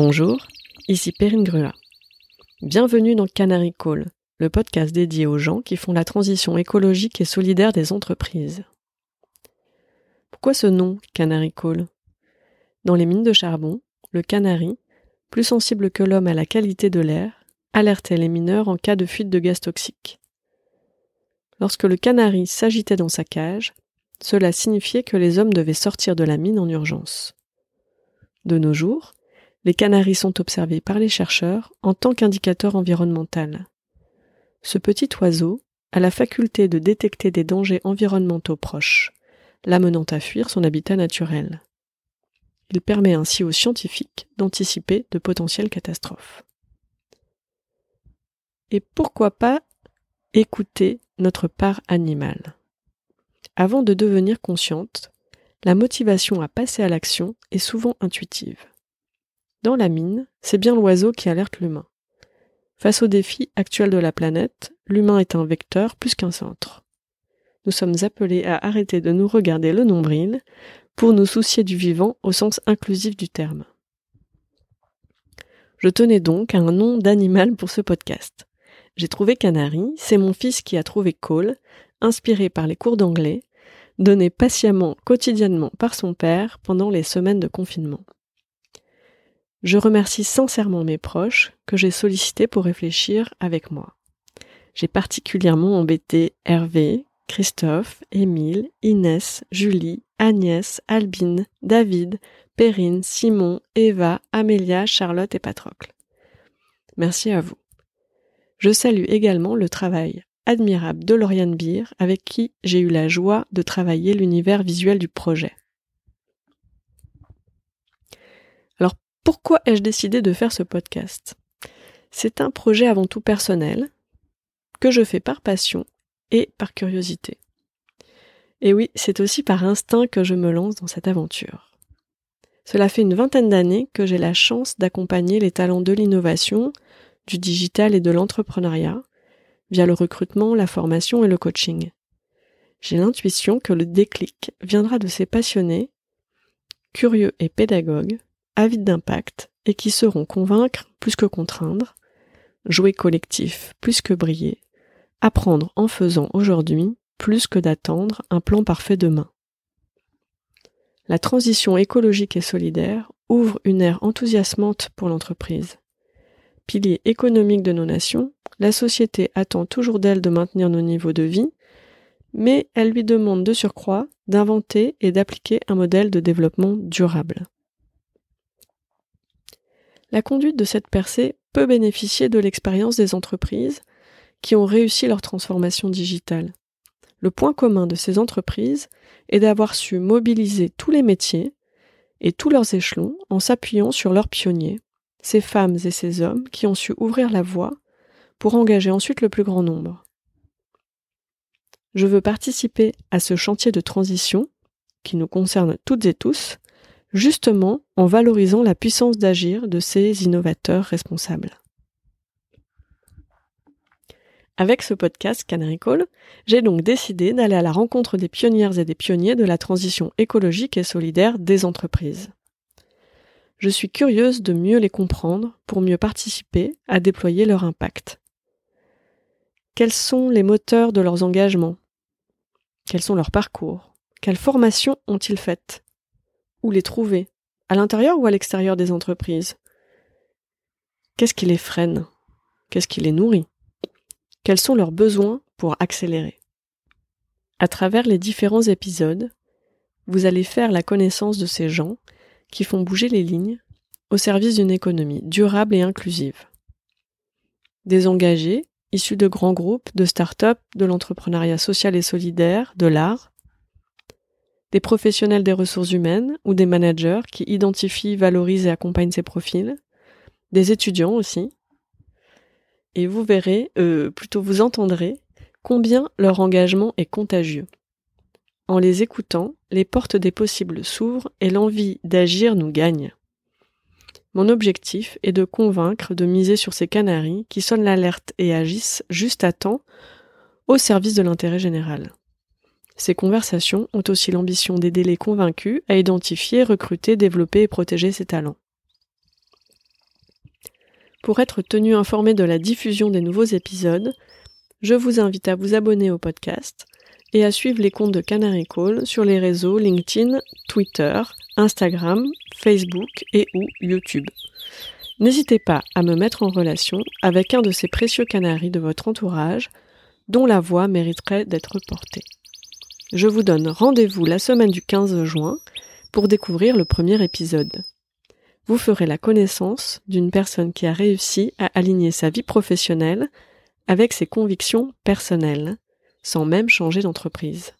Bonjour, ici Perrine Grua. Bienvenue dans Canary Call, le podcast dédié aux gens qui font la transition écologique et solidaire des entreprises. Pourquoi ce nom, Canary Call? Dans les mines de charbon, le canari, plus sensible que l'homme à la qualité de l'air, alertait les mineurs en cas de fuite de gaz toxiques. Lorsque le canari s'agitait dans sa cage, cela signifiait que les hommes devaient sortir de la mine en urgence. De nos jours, les canaris sont observés par les chercheurs en tant qu'indicateur environnemental. Ce petit oiseau a la faculté de détecter des dangers environnementaux proches, l'amenant à fuir son habitat naturel. Il permet ainsi aux scientifiques d'anticiper de potentielles catastrophes. Et pourquoi pas écouter notre part animale? Avant de devenir consciente, la motivation à passer à l'action est souvent intuitive. Dans la mine, c'est bien l'oiseau qui alerte l'humain. Face aux défis actuels de la planète, l'humain est un vecteur plus qu'un centre. Nous sommes appelés à arrêter de nous regarder le nombril pour nous soucier du vivant au sens inclusif du terme. Je tenais donc à un nom d'animal pour ce podcast. J'ai trouvé Canary, c'est mon fils qui a trouvé Cole, inspiré par les cours d'anglais, donnés patiemment, quotidiennement par son père pendant les semaines de confinement. Je remercie sincèrement mes proches que j'ai sollicités pour réfléchir avec moi. J'ai particulièrement embêté Hervé, Christophe, Émile, Inès, Julie, Agnès, Albine, David, Perrine, Simon, Eva, Amélia, Charlotte et Patrocle. Merci à vous. Je salue également le travail admirable de Lauriane Beer avec qui j'ai eu la joie de travailler l'univers visuel du projet. Pourquoi ai-je décidé de faire ce podcast? C'est un projet avant tout personnel, que je fais par passion et par curiosité. Et oui, c'est aussi par instinct que je me lance dans cette aventure. Cela fait une vingtaine d'années que j'ai la chance d'accompagner les talents de l'innovation, du digital et de l'entrepreneuriat, via le recrutement, la formation et le coaching. J'ai l'intuition que le déclic viendra de ces passionnés, curieux et pédagogues, avides d'impact et qui sauront convaincre plus que contraindre, jouer collectif plus que briller, apprendre en faisant aujourd'hui plus que d'attendre un plan parfait demain. La transition écologique et solidaire ouvre une ère enthousiasmante pour l'entreprise. Pilier économique de nos nations, la société attend toujours d'elle de maintenir nos niveaux de vie, mais elle lui demande de surcroît d'inventer et d'appliquer un modèle de développement durable la conduite de cette percée peut bénéficier de l'expérience des entreprises qui ont réussi leur transformation digitale. Le point commun de ces entreprises est d'avoir su mobiliser tous les métiers et tous leurs échelons en s'appuyant sur leurs pionniers, ces femmes et ces hommes qui ont su ouvrir la voie pour engager ensuite le plus grand nombre. Je veux participer à ce chantier de transition qui nous concerne toutes et tous justement en valorisant la puissance d'agir de ces innovateurs responsables. Avec ce podcast Canary Call, j'ai donc décidé d'aller à la rencontre des pionnières et des pionniers de la transition écologique et solidaire des entreprises. Je suis curieuse de mieux les comprendre pour mieux participer à déployer leur impact. Quels sont les moteurs de leurs engagements? Quels sont leurs parcours? Quelles formations ont-ils faites? Où les trouver À l'intérieur ou à l'extérieur des entreprises? Qu'est-ce qui les freine? Qu'est-ce qui les nourrit? Quels sont leurs besoins pour accélérer? À travers les différents épisodes, vous allez faire la connaissance de ces gens qui font bouger les lignes au service d'une économie durable et inclusive. Des engagés, issus de grands groupes, de start-up, de l'entrepreneuriat social et solidaire, de l'art, des professionnels des ressources humaines ou des managers qui identifient, valorisent et accompagnent ces profils, des étudiants aussi. Et vous verrez, euh, plutôt vous entendrez, combien leur engagement est contagieux. En les écoutant, les portes des possibles s'ouvrent et l'envie d'agir nous gagne. Mon objectif est de convaincre de miser sur ces canaris qui sonnent l'alerte et agissent juste à temps au service de l'intérêt général. Ces conversations ont aussi l'ambition d'aider les convaincus à identifier, recruter, développer et protéger ces talents. Pour être tenu informé de la diffusion des nouveaux épisodes, je vous invite à vous abonner au podcast et à suivre les comptes de Canary Call sur les réseaux LinkedIn, Twitter, Instagram, Facebook et ou YouTube. N'hésitez pas à me mettre en relation avec un de ces précieux canaris de votre entourage dont la voix mériterait d'être portée. Je vous donne rendez-vous la semaine du 15 juin pour découvrir le premier épisode. Vous ferez la connaissance d'une personne qui a réussi à aligner sa vie professionnelle avec ses convictions personnelles, sans même changer d'entreprise.